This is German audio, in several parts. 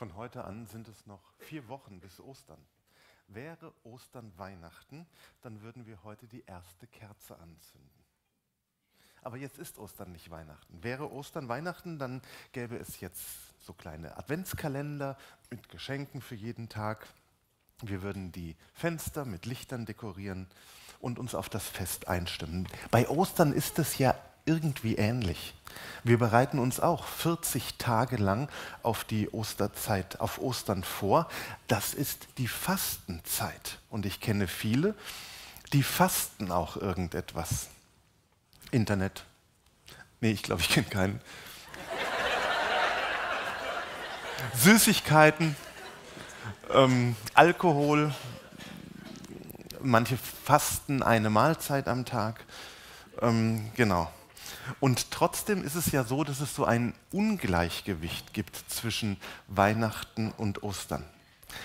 Von heute an sind es noch vier Wochen bis Ostern. Wäre Ostern Weihnachten, dann würden wir heute die erste Kerze anzünden. Aber jetzt ist Ostern nicht Weihnachten. Wäre Ostern Weihnachten, dann gäbe es jetzt so kleine Adventskalender mit Geschenken für jeden Tag. Wir würden die Fenster mit Lichtern dekorieren und uns auf das Fest einstimmen. Bei Ostern ist es ja irgendwie ähnlich. Wir bereiten uns auch 40 Tage lang auf die Osterzeit, auf Ostern vor. Das ist die Fastenzeit. Und ich kenne viele, die fasten auch irgendetwas. Internet. Nee, ich glaube, ich kenne keinen. Süßigkeiten, ähm, Alkohol. Manche fasten eine Mahlzeit am Tag. Ähm, genau. Und trotzdem ist es ja so, dass es so ein Ungleichgewicht gibt zwischen Weihnachten und Ostern.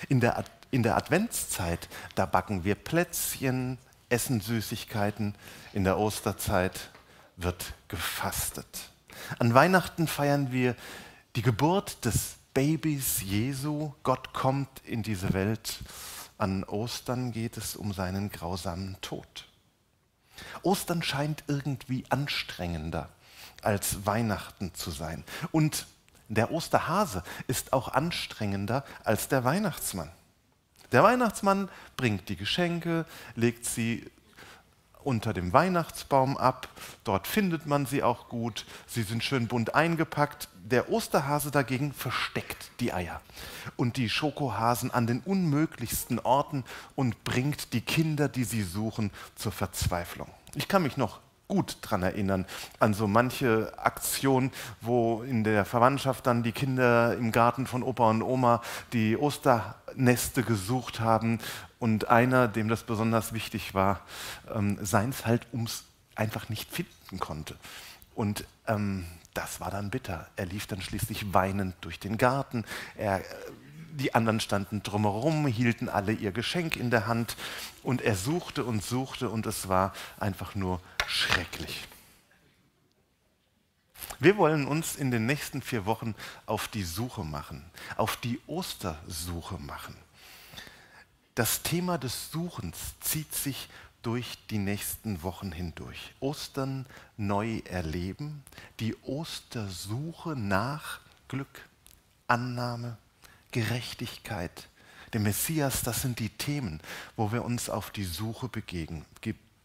In der, Ad in der Adventszeit, da backen wir Plätzchen, essen Süßigkeiten. In der Osterzeit wird gefastet. An Weihnachten feiern wir die Geburt des Babys Jesu. Gott kommt in diese Welt. An Ostern geht es um seinen grausamen Tod. Ostern scheint irgendwie anstrengender als Weihnachten zu sein. Und der Osterhase ist auch anstrengender als der Weihnachtsmann. Der Weihnachtsmann bringt die Geschenke, legt sie unter dem Weihnachtsbaum ab. Dort findet man sie auch gut. Sie sind schön bunt eingepackt. Der Osterhase dagegen versteckt die Eier und die Schokohasen an den unmöglichsten Orten und bringt die Kinder, die sie suchen, zur Verzweiflung. Ich kann mich noch gut daran erinnern, an so manche Aktion, wo in der Verwandtschaft dann die Kinder im Garten von Opa und Oma die Osterneste gesucht haben und einer, dem das besonders wichtig war, ähm, seins halt ums einfach nicht finden konnte. Und ähm, das war dann bitter. Er lief dann schließlich weinend durch den Garten. Er, äh, die anderen standen drumherum, hielten alle ihr Geschenk in der Hand und er suchte und suchte und es war einfach nur schrecklich. Wir wollen uns in den nächsten vier Wochen auf die Suche machen, auf die Ostersuche machen. Das Thema des Suchens zieht sich durch die nächsten Wochen hindurch. Ostern neu erleben, die Ostersuche nach Glück, Annahme, Gerechtigkeit, der Messias, das sind die Themen, wo wir uns auf die Suche begegen,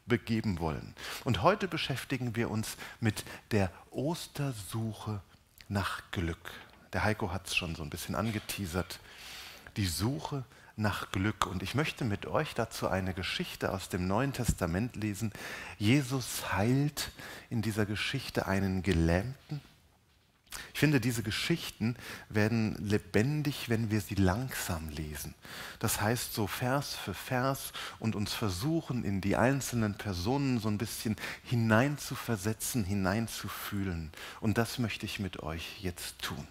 begeben wollen. Und heute beschäftigen wir uns mit der Ostersuche nach Glück. Der Heiko hat es schon so ein bisschen angeteasert. Die Suche nach nach Glück. Und ich möchte mit euch dazu eine Geschichte aus dem Neuen Testament lesen. Jesus heilt in dieser Geschichte einen Gelähmten. Ich finde, diese Geschichten werden lebendig, wenn wir sie langsam lesen. Das heißt, so Vers für Vers und uns versuchen, in die einzelnen Personen so ein bisschen hineinzuversetzen, hineinzufühlen. Und das möchte ich mit euch jetzt tun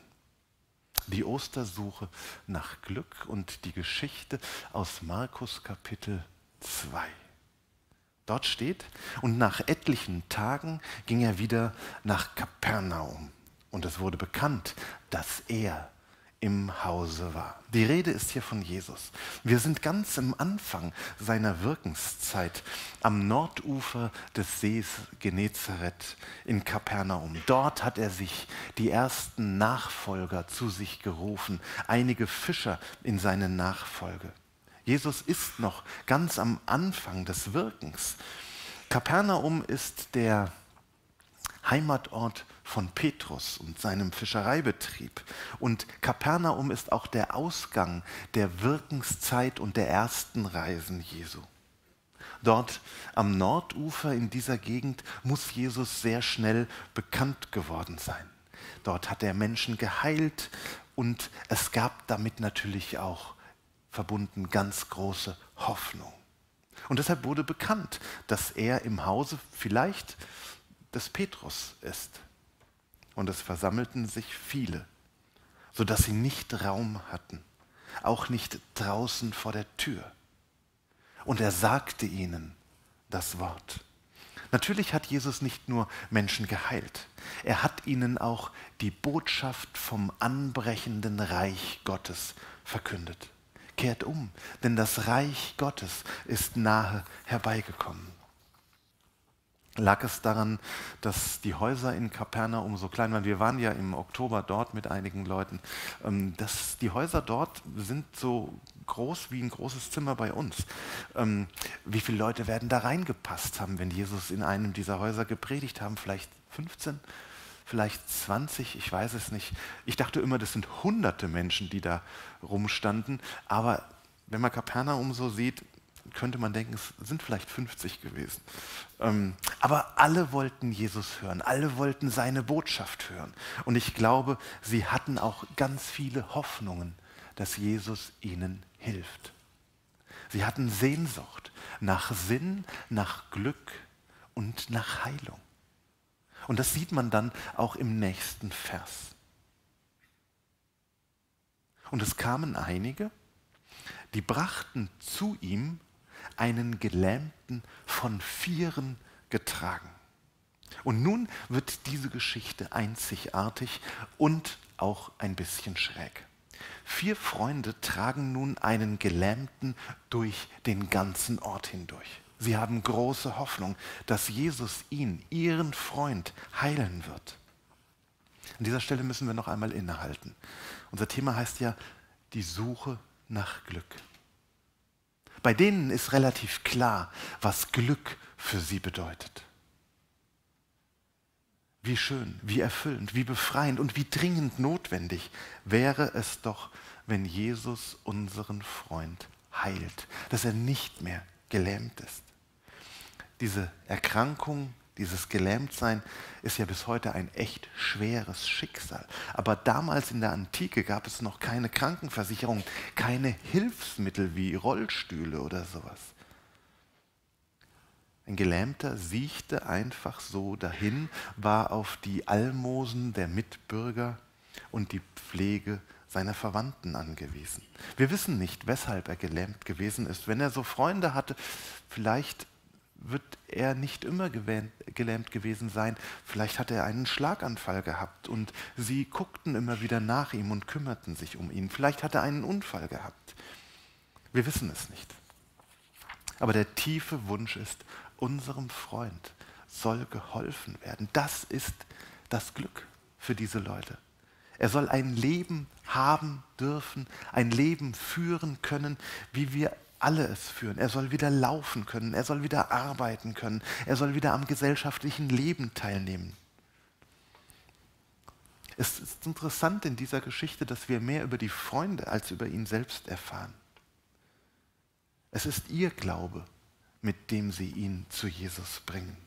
die Ostersuche nach Glück und die Geschichte aus Markus Kapitel 2. Dort steht, und nach etlichen Tagen ging er wieder nach Kapernaum. Und es wurde bekannt, dass er im Hause war. Die Rede ist hier von Jesus. Wir sind ganz am Anfang seiner Wirkenszeit am Nordufer des Sees Genezareth in Kapernaum. Dort hat er sich die ersten Nachfolger zu sich gerufen, einige Fischer in seine Nachfolge. Jesus ist noch ganz am Anfang des Wirkens. Kapernaum ist der Heimatort von Petrus und seinem Fischereibetrieb. Und Kapernaum ist auch der Ausgang der Wirkenszeit und der ersten Reisen Jesu. Dort am Nordufer in dieser Gegend muss Jesus sehr schnell bekannt geworden sein. Dort hat er Menschen geheilt und es gab damit natürlich auch verbunden ganz große Hoffnung. Und deshalb wurde bekannt, dass er im Hause vielleicht des Petrus ist. Und es versammelten sich viele, sodass sie nicht Raum hatten, auch nicht draußen vor der Tür. Und er sagte ihnen das Wort. Natürlich hat Jesus nicht nur Menschen geheilt, er hat ihnen auch die Botschaft vom anbrechenden Reich Gottes verkündet. Kehrt um, denn das Reich Gottes ist nahe herbeigekommen. Lag es daran, dass die Häuser in Kapernaum so klein waren? Wir waren ja im Oktober dort mit einigen Leuten. Ähm, dass die Häuser dort sind so groß wie ein großes Zimmer bei uns. Ähm, wie viele Leute werden da reingepasst haben, wenn Jesus in einem dieser Häuser gepredigt haben? Vielleicht 15? Vielleicht 20? Ich weiß es nicht. Ich dachte immer, das sind hunderte Menschen, die da rumstanden. Aber wenn man Kapernaum so sieht, könnte man denken, es sind vielleicht 50 gewesen. Ähm, aber alle wollten Jesus hören, alle wollten seine Botschaft hören. Und ich glaube, sie hatten auch ganz viele Hoffnungen, dass Jesus ihnen hilft. Sie hatten Sehnsucht nach Sinn, nach Glück und nach Heilung. Und das sieht man dann auch im nächsten Vers. Und es kamen einige, die brachten zu ihm einen Gelähmten von Vieren getragen. Und nun wird diese Geschichte einzigartig und auch ein bisschen schräg. Vier Freunde tragen nun einen Gelähmten durch den ganzen Ort hindurch. Sie haben große Hoffnung, dass Jesus ihn, ihren Freund, heilen wird. An dieser Stelle müssen wir noch einmal innehalten. Unser Thema heißt ja die Suche nach Glück. Bei denen ist relativ klar, was Glück für sie bedeutet. Wie schön, wie erfüllend, wie befreiend und wie dringend notwendig wäre es doch, wenn Jesus unseren Freund heilt, dass er nicht mehr gelähmt ist. Diese Erkrankung dieses Gelähmtsein ist ja bis heute ein echt schweres Schicksal. Aber damals in der Antike gab es noch keine Krankenversicherung, keine Hilfsmittel wie Rollstühle oder sowas. Ein Gelähmter siechte einfach so dahin, war auf die Almosen der Mitbürger und die Pflege seiner Verwandten angewiesen. Wir wissen nicht, weshalb er gelähmt gewesen ist. Wenn er so Freunde hatte, vielleicht wird er nicht immer gelähmt gewesen sein. Vielleicht hat er einen Schlaganfall gehabt und sie guckten immer wieder nach ihm und kümmerten sich um ihn. Vielleicht hat er einen Unfall gehabt. Wir wissen es nicht. Aber der tiefe Wunsch ist, unserem Freund soll geholfen werden. Das ist das Glück für diese Leute. Er soll ein Leben haben dürfen, ein Leben führen können, wie wir alle es führen. Er soll wieder laufen können, er soll wieder arbeiten können, er soll wieder am gesellschaftlichen Leben teilnehmen. Es ist interessant in dieser Geschichte, dass wir mehr über die Freunde als über ihn selbst erfahren. Es ist ihr Glaube, mit dem sie ihn zu Jesus bringen.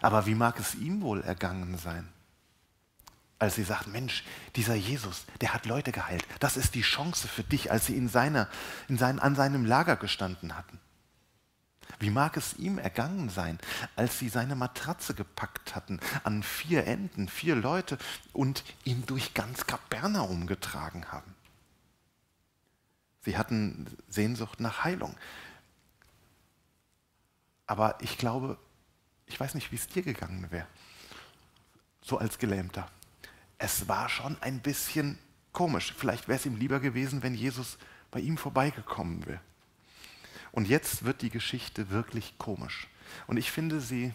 Aber wie mag es ihm wohl ergangen sein? Als sie sagt, Mensch, dieser Jesus, der hat Leute geheilt. Das ist die Chance für dich, als sie in seiner, in sein, an seinem Lager gestanden hatten. Wie mag es ihm ergangen sein, als sie seine Matratze gepackt hatten an vier Enden, vier Leute und ihn durch ganz Kapernaum getragen haben? Sie hatten Sehnsucht nach Heilung. Aber ich glaube, ich weiß nicht, wie es dir gegangen wäre, so als Gelähmter es war schon ein bisschen komisch. Vielleicht wäre es ihm lieber gewesen, wenn Jesus bei ihm vorbeigekommen wäre. Und jetzt wird die Geschichte wirklich komisch. Und ich finde sie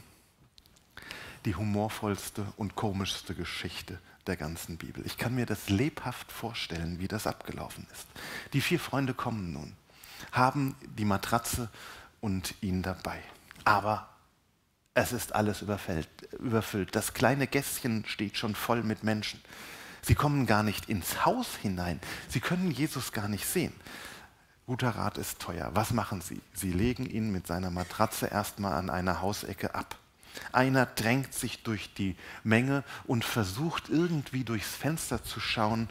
die humorvollste und komischste Geschichte der ganzen Bibel. Ich kann mir das lebhaft vorstellen, wie das abgelaufen ist. Die vier Freunde kommen nun, haben die Matratze und ihn dabei. Aber es ist alles überfüllt. Das kleine Gässchen steht schon voll mit Menschen. Sie kommen gar nicht ins Haus hinein. Sie können Jesus gar nicht sehen. Guter Rat ist teuer. Was machen Sie? Sie legen ihn mit seiner Matratze erstmal an einer Hausecke ab. Einer drängt sich durch die Menge und versucht irgendwie durchs Fenster zu schauen,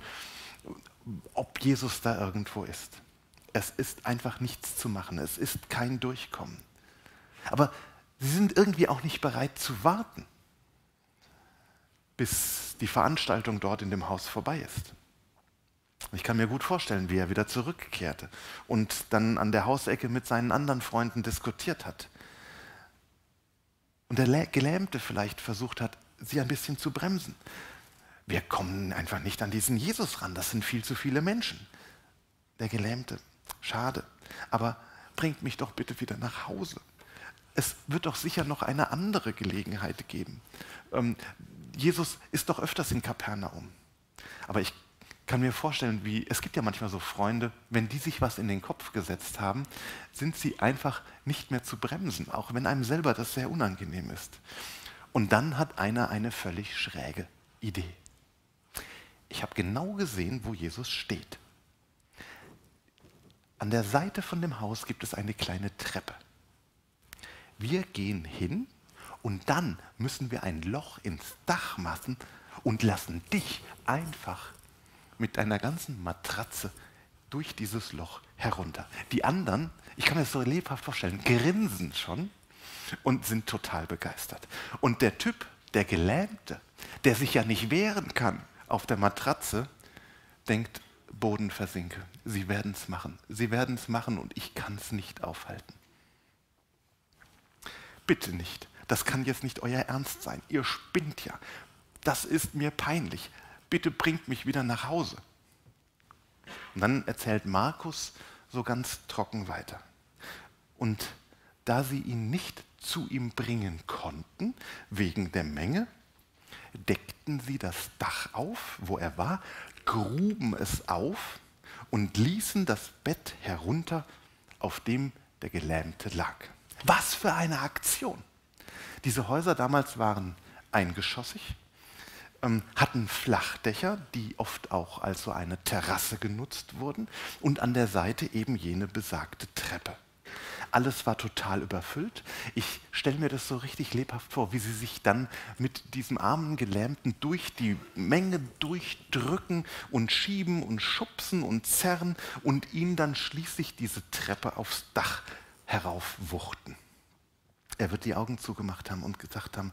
ob Jesus da irgendwo ist. Es ist einfach nichts zu machen. Es ist kein Durchkommen. Aber Sie sind irgendwie auch nicht bereit zu warten, bis die Veranstaltung dort in dem Haus vorbei ist. Ich kann mir gut vorstellen, wie er wieder zurückkehrte und dann an der Hausecke mit seinen anderen Freunden diskutiert hat. Und der Gelähmte vielleicht versucht hat, sie ein bisschen zu bremsen. Wir kommen einfach nicht an diesen Jesus ran, das sind viel zu viele Menschen. Der Gelähmte, schade, aber bringt mich doch bitte wieder nach Hause. Es wird doch sicher noch eine andere Gelegenheit geben. Ähm, Jesus ist doch öfters in Kapernaum. Aber ich kann mir vorstellen, wie es gibt ja manchmal so Freunde, wenn die sich was in den Kopf gesetzt haben, sind sie einfach nicht mehr zu bremsen, auch wenn einem selber das sehr unangenehm ist. Und dann hat einer eine völlig schräge Idee. Ich habe genau gesehen, wo Jesus steht. An der Seite von dem Haus gibt es eine kleine Treppe. Wir gehen hin und dann müssen wir ein Loch ins Dach machen und lassen dich einfach mit deiner ganzen Matratze durch dieses Loch herunter. Die anderen, ich kann mir das so lebhaft vorstellen, grinsen schon und sind total begeistert. Und der Typ, der Gelähmte, der sich ja nicht wehren kann auf der Matratze, denkt, Boden versinke. Sie werden es machen. Sie werden es machen und ich kann es nicht aufhalten. Bitte nicht. Das kann jetzt nicht euer Ernst sein. Ihr spinnt ja. Das ist mir peinlich bitte bringt mich wieder nach Hause. Und dann erzählt Markus so ganz trocken weiter. Und da sie ihn nicht zu ihm bringen konnten, wegen der Menge, deckten sie das Dach auf, wo er war, gruben es auf und ließen das Bett herunter, auf dem der Gelähmte lag. Was für eine Aktion! Diese Häuser damals waren eingeschossig, ähm, hatten Flachdächer, die oft auch als so eine Terrasse genutzt wurden und an der Seite eben jene besagte Treppe. Alles war total überfüllt. Ich stelle mir das so richtig lebhaft vor, wie sie sich dann mit diesem armen Gelähmten durch die Menge durchdrücken und schieben und schubsen und zerren und ihn dann schließlich diese Treppe aufs Dach heraufwuchten. Er wird die Augen zugemacht haben und gesagt haben,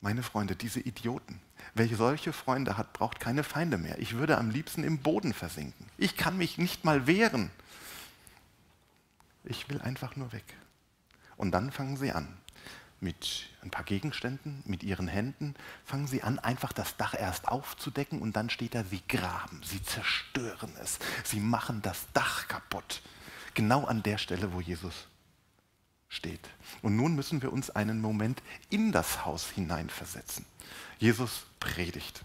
meine Freunde, diese Idioten, wer solche Freunde hat, braucht keine Feinde mehr. Ich würde am liebsten im Boden versinken. Ich kann mich nicht mal wehren. Ich will einfach nur weg. Und dann fangen sie an. Mit ein paar Gegenständen, mit ihren Händen, fangen sie an, einfach das Dach erst aufzudecken und dann steht da, sie graben, sie zerstören es, sie machen das Dach kaputt. Genau an der Stelle, wo Jesus steht. Und nun müssen wir uns einen Moment in das Haus hineinversetzen. Jesus predigt.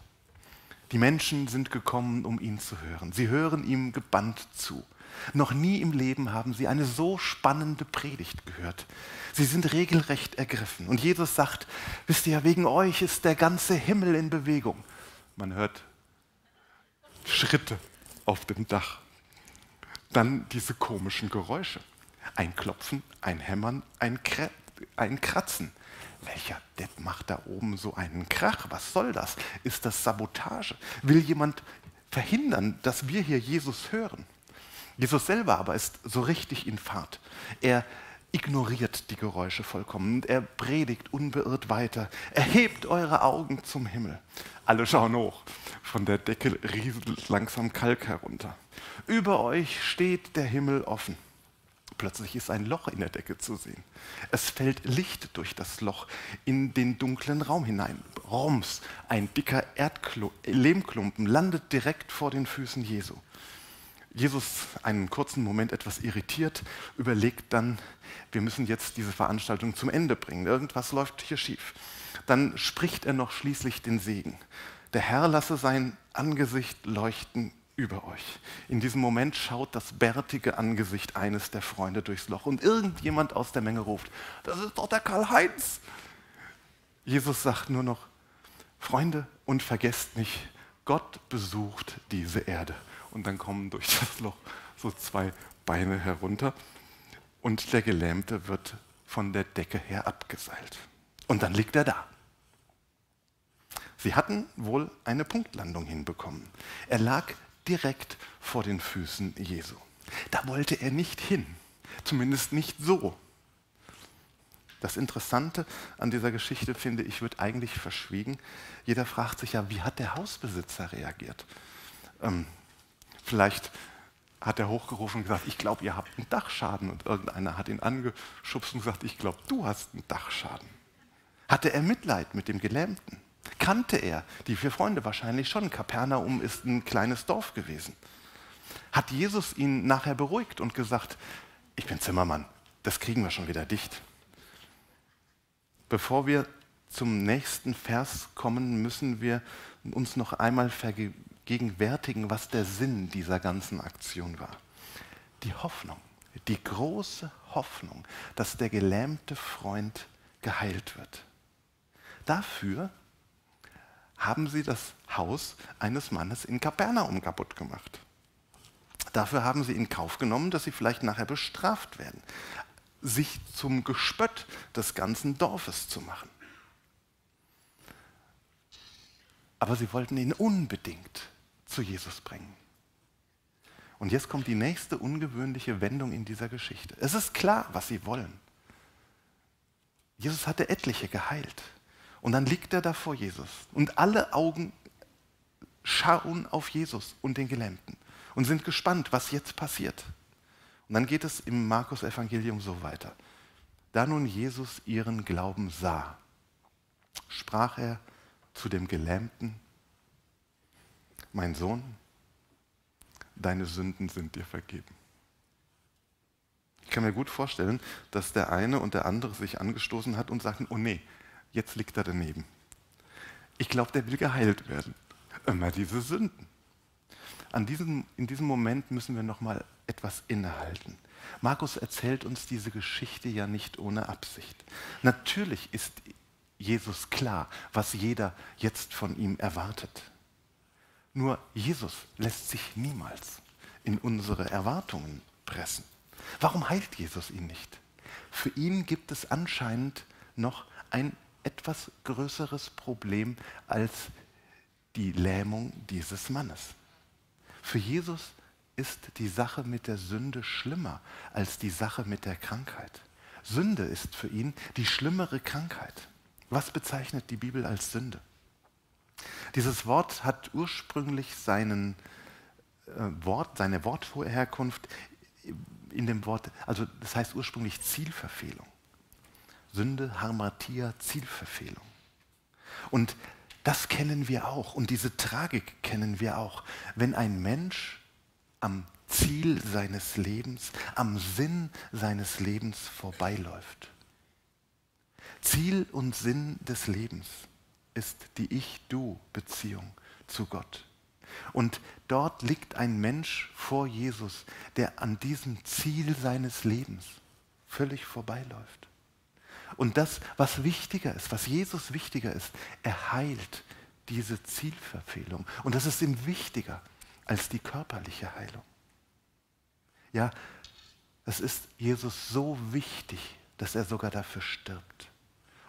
Die Menschen sind gekommen, um ihn zu hören. Sie hören ihm gebannt zu. Noch nie im Leben haben sie eine so spannende Predigt gehört. Sie sind regelrecht ergriffen. Und Jesus sagt, wisst ihr, wegen euch ist der ganze Himmel in Bewegung. Man hört Schritte auf dem Dach. Dann diese komischen Geräusche. Ein Klopfen, ein Hämmern, ein, Kr ein Kratzen. Welcher Depp macht da oben so einen Krach? Was soll das? Ist das Sabotage? Will jemand verhindern, dass wir hier Jesus hören? Jesus selber aber ist so richtig in Fahrt. Er ignoriert die Geräusche vollkommen und er predigt unbeirrt weiter. Erhebt eure Augen zum Himmel. Alle schauen hoch. Von der Decke rieselt langsam Kalk herunter. Über euch steht der Himmel offen. Plötzlich ist ein Loch in der Decke zu sehen. Es fällt Licht durch das Loch in den dunklen Raum hinein. Roms, ein dicker Erdklo Lehmklumpen, landet direkt vor den Füßen Jesu. Jesus, einen kurzen Moment etwas irritiert, überlegt dann, wir müssen jetzt diese Veranstaltung zum Ende bringen. Irgendwas läuft hier schief. Dann spricht er noch schließlich den Segen. Der Herr lasse sein Angesicht leuchten über euch. In diesem Moment schaut das bärtige Angesicht eines der Freunde durchs Loch und irgendjemand aus der Menge ruft, das ist doch der Karl-Heinz. Jesus sagt nur noch, Freunde, und vergesst nicht, Gott besucht diese Erde. Und dann kommen durch das Loch so zwei Beine herunter und der Gelähmte wird von der Decke her abgeseilt. Und dann liegt er da. Sie hatten wohl eine Punktlandung hinbekommen. Er lag direkt vor den Füßen Jesu. Da wollte er nicht hin, zumindest nicht so. Das Interessante an dieser Geschichte, finde ich, wird eigentlich verschwiegen. Jeder fragt sich ja, wie hat der Hausbesitzer reagiert? Ähm, vielleicht hat er hochgerufen und gesagt, ich glaube, ihr habt einen Dachschaden. Und irgendeiner hat ihn angeschubst und gesagt, ich glaube, du hast einen Dachschaden. Hatte er Mitleid mit dem Gelähmten? Kannte er die vier Freunde wahrscheinlich schon? Kapernaum ist ein kleines Dorf gewesen. Hat Jesus ihn nachher beruhigt und gesagt, ich bin Zimmermann, das kriegen wir schon wieder dicht. Bevor wir zum nächsten Vers kommen, müssen wir uns noch einmal vergegenwärtigen, was der Sinn dieser ganzen Aktion war. Die Hoffnung, die große Hoffnung, dass der gelähmte Freund geheilt wird. Dafür haben sie das Haus eines Mannes in Kapernaum kaputt gemacht. Dafür haben sie in Kauf genommen, dass sie vielleicht nachher bestraft werden, sich zum Gespött des ganzen Dorfes zu machen. Aber sie wollten ihn unbedingt zu Jesus bringen. Und jetzt kommt die nächste ungewöhnliche Wendung in dieser Geschichte. Es ist klar, was sie wollen. Jesus hatte etliche geheilt. Und dann liegt er da vor Jesus. Und alle Augen schauen auf Jesus und den Gelähmten und sind gespannt, was jetzt passiert. Und dann geht es im Markus-Evangelium so weiter. Da nun Jesus ihren Glauben sah, sprach er zu dem Gelähmten, mein Sohn, deine Sünden sind dir vergeben. Ich kann mir gut vorstellen, dass der eine und der andere sich angestoßen hat und sagten, oh nee, jetzt liegt er daneben. Ich glaube, der will geheilt werden. Immer diese Sünden. An diesem, in diesem Moment müssen wir noch mal etwas innehalten. Markus erzählt uns diese Geschichte ja nicht ohne Absicht. Natürlich ist Jesus klar, was jeder jetzt von ihm erwartet. Nur Jesus lässt sich niemals in unsere Erwartungen pressen. Warum heilt Jesus ihn nicht? Für ihn gibt es anscheinend noch ein etwas größeres Problem als die Lähmung dieses Mannes. Für Jesus ist die Sache mit der Sünde schlimmer als die Sache mit der Krankheit. Sünde ist für ihn die schlimmere Krankheit. Was bezeichnet die Bibel als Sünde? Dieses Wort hat ursprünglich seinen äh, Wort, seine Wortherkunft in dem Wort, also das heißt ursprünglich Zielverfehlung. Sünde, Harmatia, Zielverfehlung. Und das kennen wir auch und diese Tragik kennen wir auch. Wenn ein Mensch am Ziel seines Lebens, am Sinn seines Lebens vorbeiläuft. Ziel und Sinn des Lebens ist die Ich-Du-Beziehung zu Gott. Und dort liegt ein Mensch vor Jesus, der an diesem Ziel seines Lebens völlig vorbeiläuft. Und das, was wichtiger ist, was Jesus wichtiger ist, er heilt diese Zielverfehlung. Und das ist ihm wichtiger als die körperliche Heilung. Ja, es ist Jesus so wichtig, dass er sogar dafür stirbt,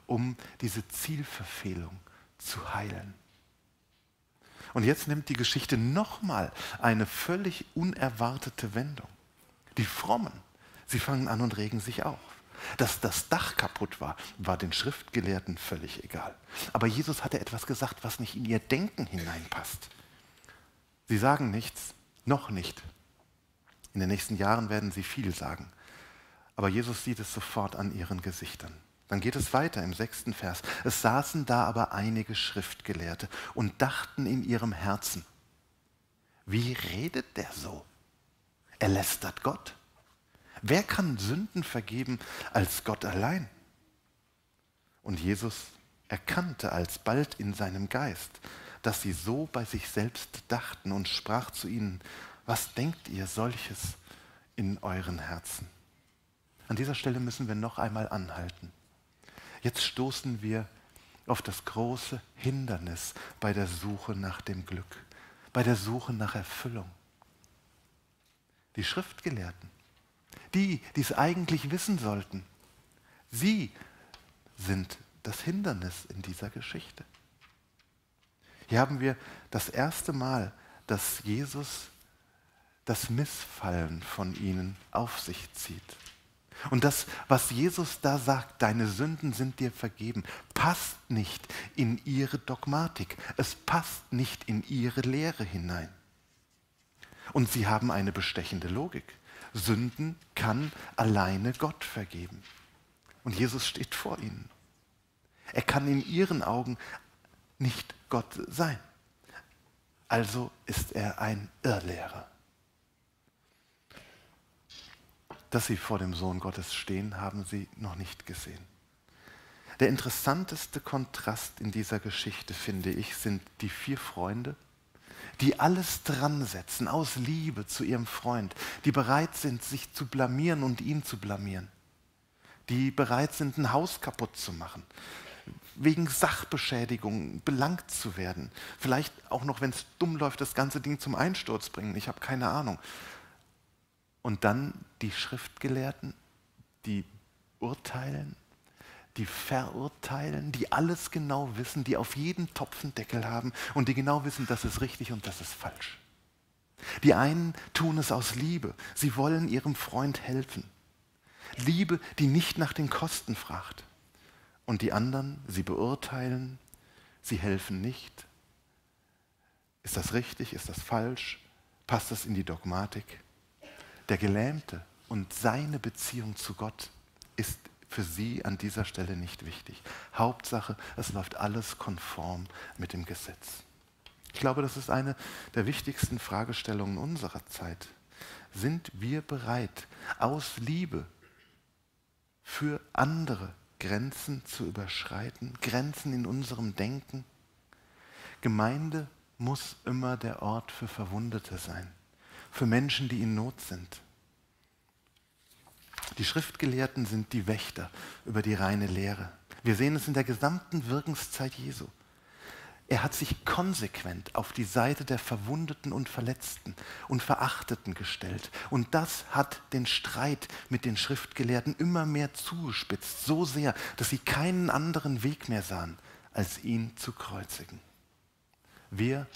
um diese Zielverfehlung zu heilen. Und jetzt nimmt die Geschichte nochmal eine völlig unerwartete Wendung. Die Frommen, sie fangen an und regen sich auf. Dass das Dach kaputt war, war den Schriftgelehrten völlig egal. Aber Jesus hatte etwas gesagt, was nicht in ihr Denken hineinpasst. Sie sagen nichts, noch nicht. In den nächsten Jahren werden sie viel sagen. Aber Jesus sieht es sofort an ihren Gesichtern. Dann geht es weiter im sechsten Vers. Es saßen da aber einige Schriftgelehrte und dachten in ihrem Herzen, wie redet der so? Er lästert Gott. Wer kann Sünden vergeben als Gott allein? Und Jesus erkannte alsbald in seinem Geist, dass sie so bei sich selbst dachten und sprach zu ihnen, was denkt ihr solches in euren Herzen? An dieser Stelle müssen wir noch einmal anhalten. Jetzt stoßen wir auf das große Hindernis bei der Suche nach dem Glück, bei der Suche nach Erfüllung. Die Schriftgelehrten die, die es eigentlich wissen sollten. Sie sind das Hindernis in dieser Geschichte. Hier haben wir das erste Mal, dass Jesus das Missfallen von ihnen auf sich zieht. Und das, was Jesus da sagt, deine Sünden sind dir vergeben, passt nicht in ihre Dogmatik. Es passt nicht in ihre Lehre hinein. Und sie haben eine bestechende Logik. Sünden kann alleine Gott vergeben. Und Jesus steht vor ihnen. Er kann in ihren Augen nicht Gott sein. Also ist er ein Irrlehrer. Dass sie vor dem Sohn Gottes stehen, haben sie noch nicht gesehen. Der interessanteste Kontrast in dieser Geschichte, finde ich, sind die vier Freunde, die alles dran setzen aus Liebe zu ihrem Freund, die bereit sind, sich zu blamieren und ihn zu blamieren, die bereit sind, ein Haus kaputt zu machen, wegen Sachbeschädigung belangt zu werden, vielleicht auch noch, wenn es dumm läuft, das ganze Ding zum Einsturz bringen, ich habe keine Ahnung. Und dann die Schriftgelehrten, die urteilen die verurteilen, die alles genau wissen, die auf jeden Topf einen Deckel haben und die genau wissen, das ist richtig und das ist falsch. Die einen tun es aus Liebe, sie wollen ihrem Freund helfen. Liebe, die nicht nach den Kosten fragt. Und die anderen, sie beurteilen, sie helfen nicht. Ist das richtig? Ist das falsch? Passt das in die Dogmatik? Der Gelähmte und seine Beziehung zu Gott ist für sie an dieser Stelle nicht wichtig. Hauptsache, es läuft alles konform mit dem Gesetz. Ich glaube, das ist eine der wichtigsten Fragestellungen unserer Zeit. Sind wir bereit, aus Liebe für andere Grenzen zu überschreiten, Grenzen in unserem Denken? Gemeinde muss immer der Ort für Verwundete sein, für Menschen, die in Not sind. Die Schriftgelehrten sind die Wächter über die reine Lehre. Wir sehen es in der gesamten Wirkenszeit Jesu. Er hat sich konsequent auf die Seite der Verwundeten und Verletzten und Verachteten gestellt. Und das hat den Streit mit den Schriftgelehrten immer mehr zugespitzt, so sehr, dass sie keinen anderen Weg mehr sahen, als ihn zu kreuzigen. Wir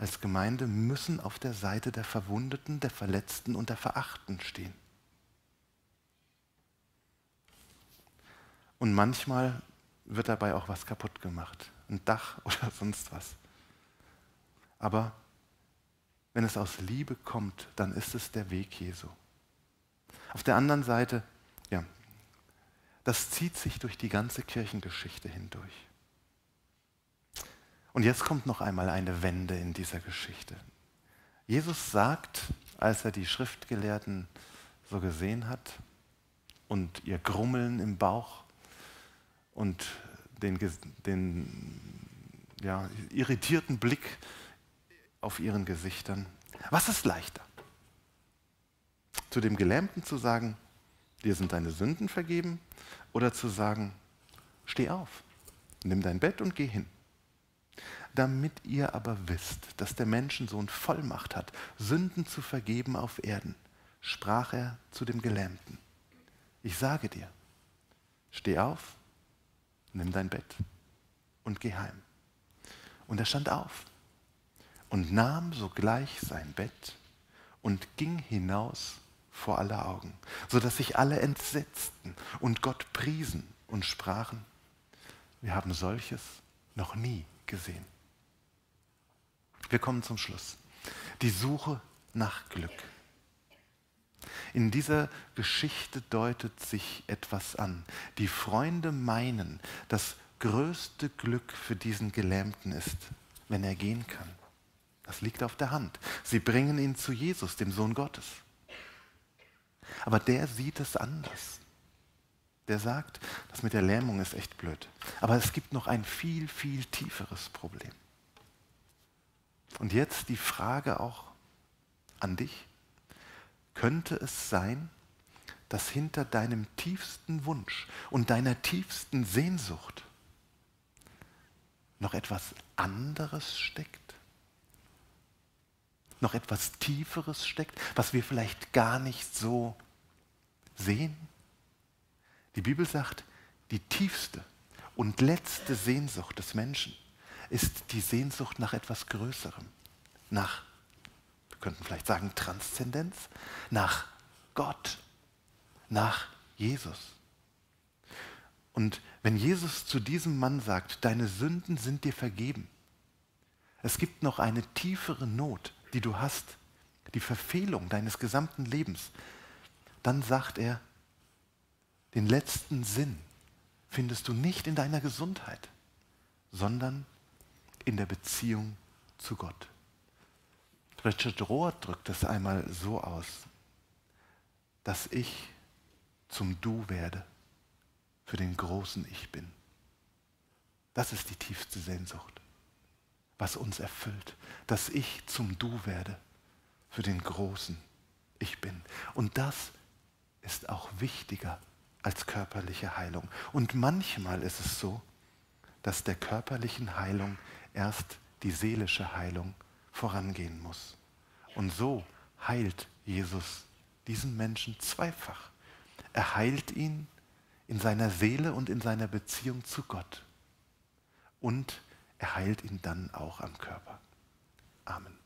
als Gemeinde müssen auf der Seite der Verwundeten, der Verletzten und der Verachten stehen. Und manchmal wird dabei auch was kaputt gemacht. Ein Dach oder sonst was. Aber wenn es aus Liebe kommt, dann ist es der Weg Jesu. Auf der anderen Seite, ja, das zieht sich durch die ganze Kirchengeschichte hindurch. Und jetzt kommt noch einmal eine Wende in dieser Geschichte. Jesus sagt, als er die Schriftgelehrten so gesehen hat und ihr Grummeln im Bauch, und den, den ja, irritierten Blick auf ihren Gesichtern. Was ist leichter? Zu dem Gelähmten zu sagen, dir sind deine Sünden vergeben, oder zu sagen, steh auf, nimm dein Bett und geh hin. Damit ihr aber wisst, dass der Menschensohn Vollmacht hat, Sünden zu vergeben auf Erden, sprach er zu dem Gelähmten. Ich sage dir, steh auf, nimm dein Bett und geh heim. Und er stand auf und nahm sogleich sein Bett und ging hinaus vor aller Augen, sodass sich alle entsetzten und Gott priesen und sprachen, wir haben solches noch nie gesehen. Wir kommen zum Schluss. Die Suche nach Glück. In dieser Geschichte deutet sich etwas an. Die Freunde meinen, das größte Glück für diesen Gelähmten ist, wenn er gehen kann. Das liegt auf der Hand. Sie bringen ihn zu Jesus, dem Sohn Gottes. Aber der sieht es anders. Der sagt, das mit der Lähmung ist echt blöd. Aber es gibt noch ein viel, viel tieferes Problem. Und jetzt die Frage auch an dich. Könnte es sein, dass hinter deinem tiefsten Wunsch und deiner tiefsten Sehnsucht noch etwas anderes steckt? Noch etwas Tieferes steckt, was wir vielleicht gar nicht so sehen? Die Bibel sagt, die tiefste und letzte Sehnsucht des Menschen ist die Sehnsucht nach etwas Größerem, nach könnten vielleicht sagen Transzendenz, nach Gott, nach Jesus. Und wenn Jesus zu diesem Mann sagt, deine Sünden sind dir vergeben, es gibt noch eine tiefere Not, die du hast, die Verfehlung deines gesamten Lebens, dann sagt er, den letzten Sinn findest du nicht in deiner Gesundheit, sondern in der Beziehung zu Gott. Richard Rohr drückt es einmal so aus, dass ich zum Du werde für den großen Ich bin. Das ist die tiefste Sehnsucht, was uns erfüllt, dass ich zum Du werde für den großen Ich bin. Und das ist auch wichtiger als körperliche Heilung. Und manchmal ist es so, dass der körperlichen Heilung erst die seelische Heilung vorangehen muss. Und so heilt Jesus diesen Menschen zweifach. Er heilt ihn in seiner Seele und in seiner Beziehung zu Gott. Und er heilt ihn dann auch am Körper. Amen.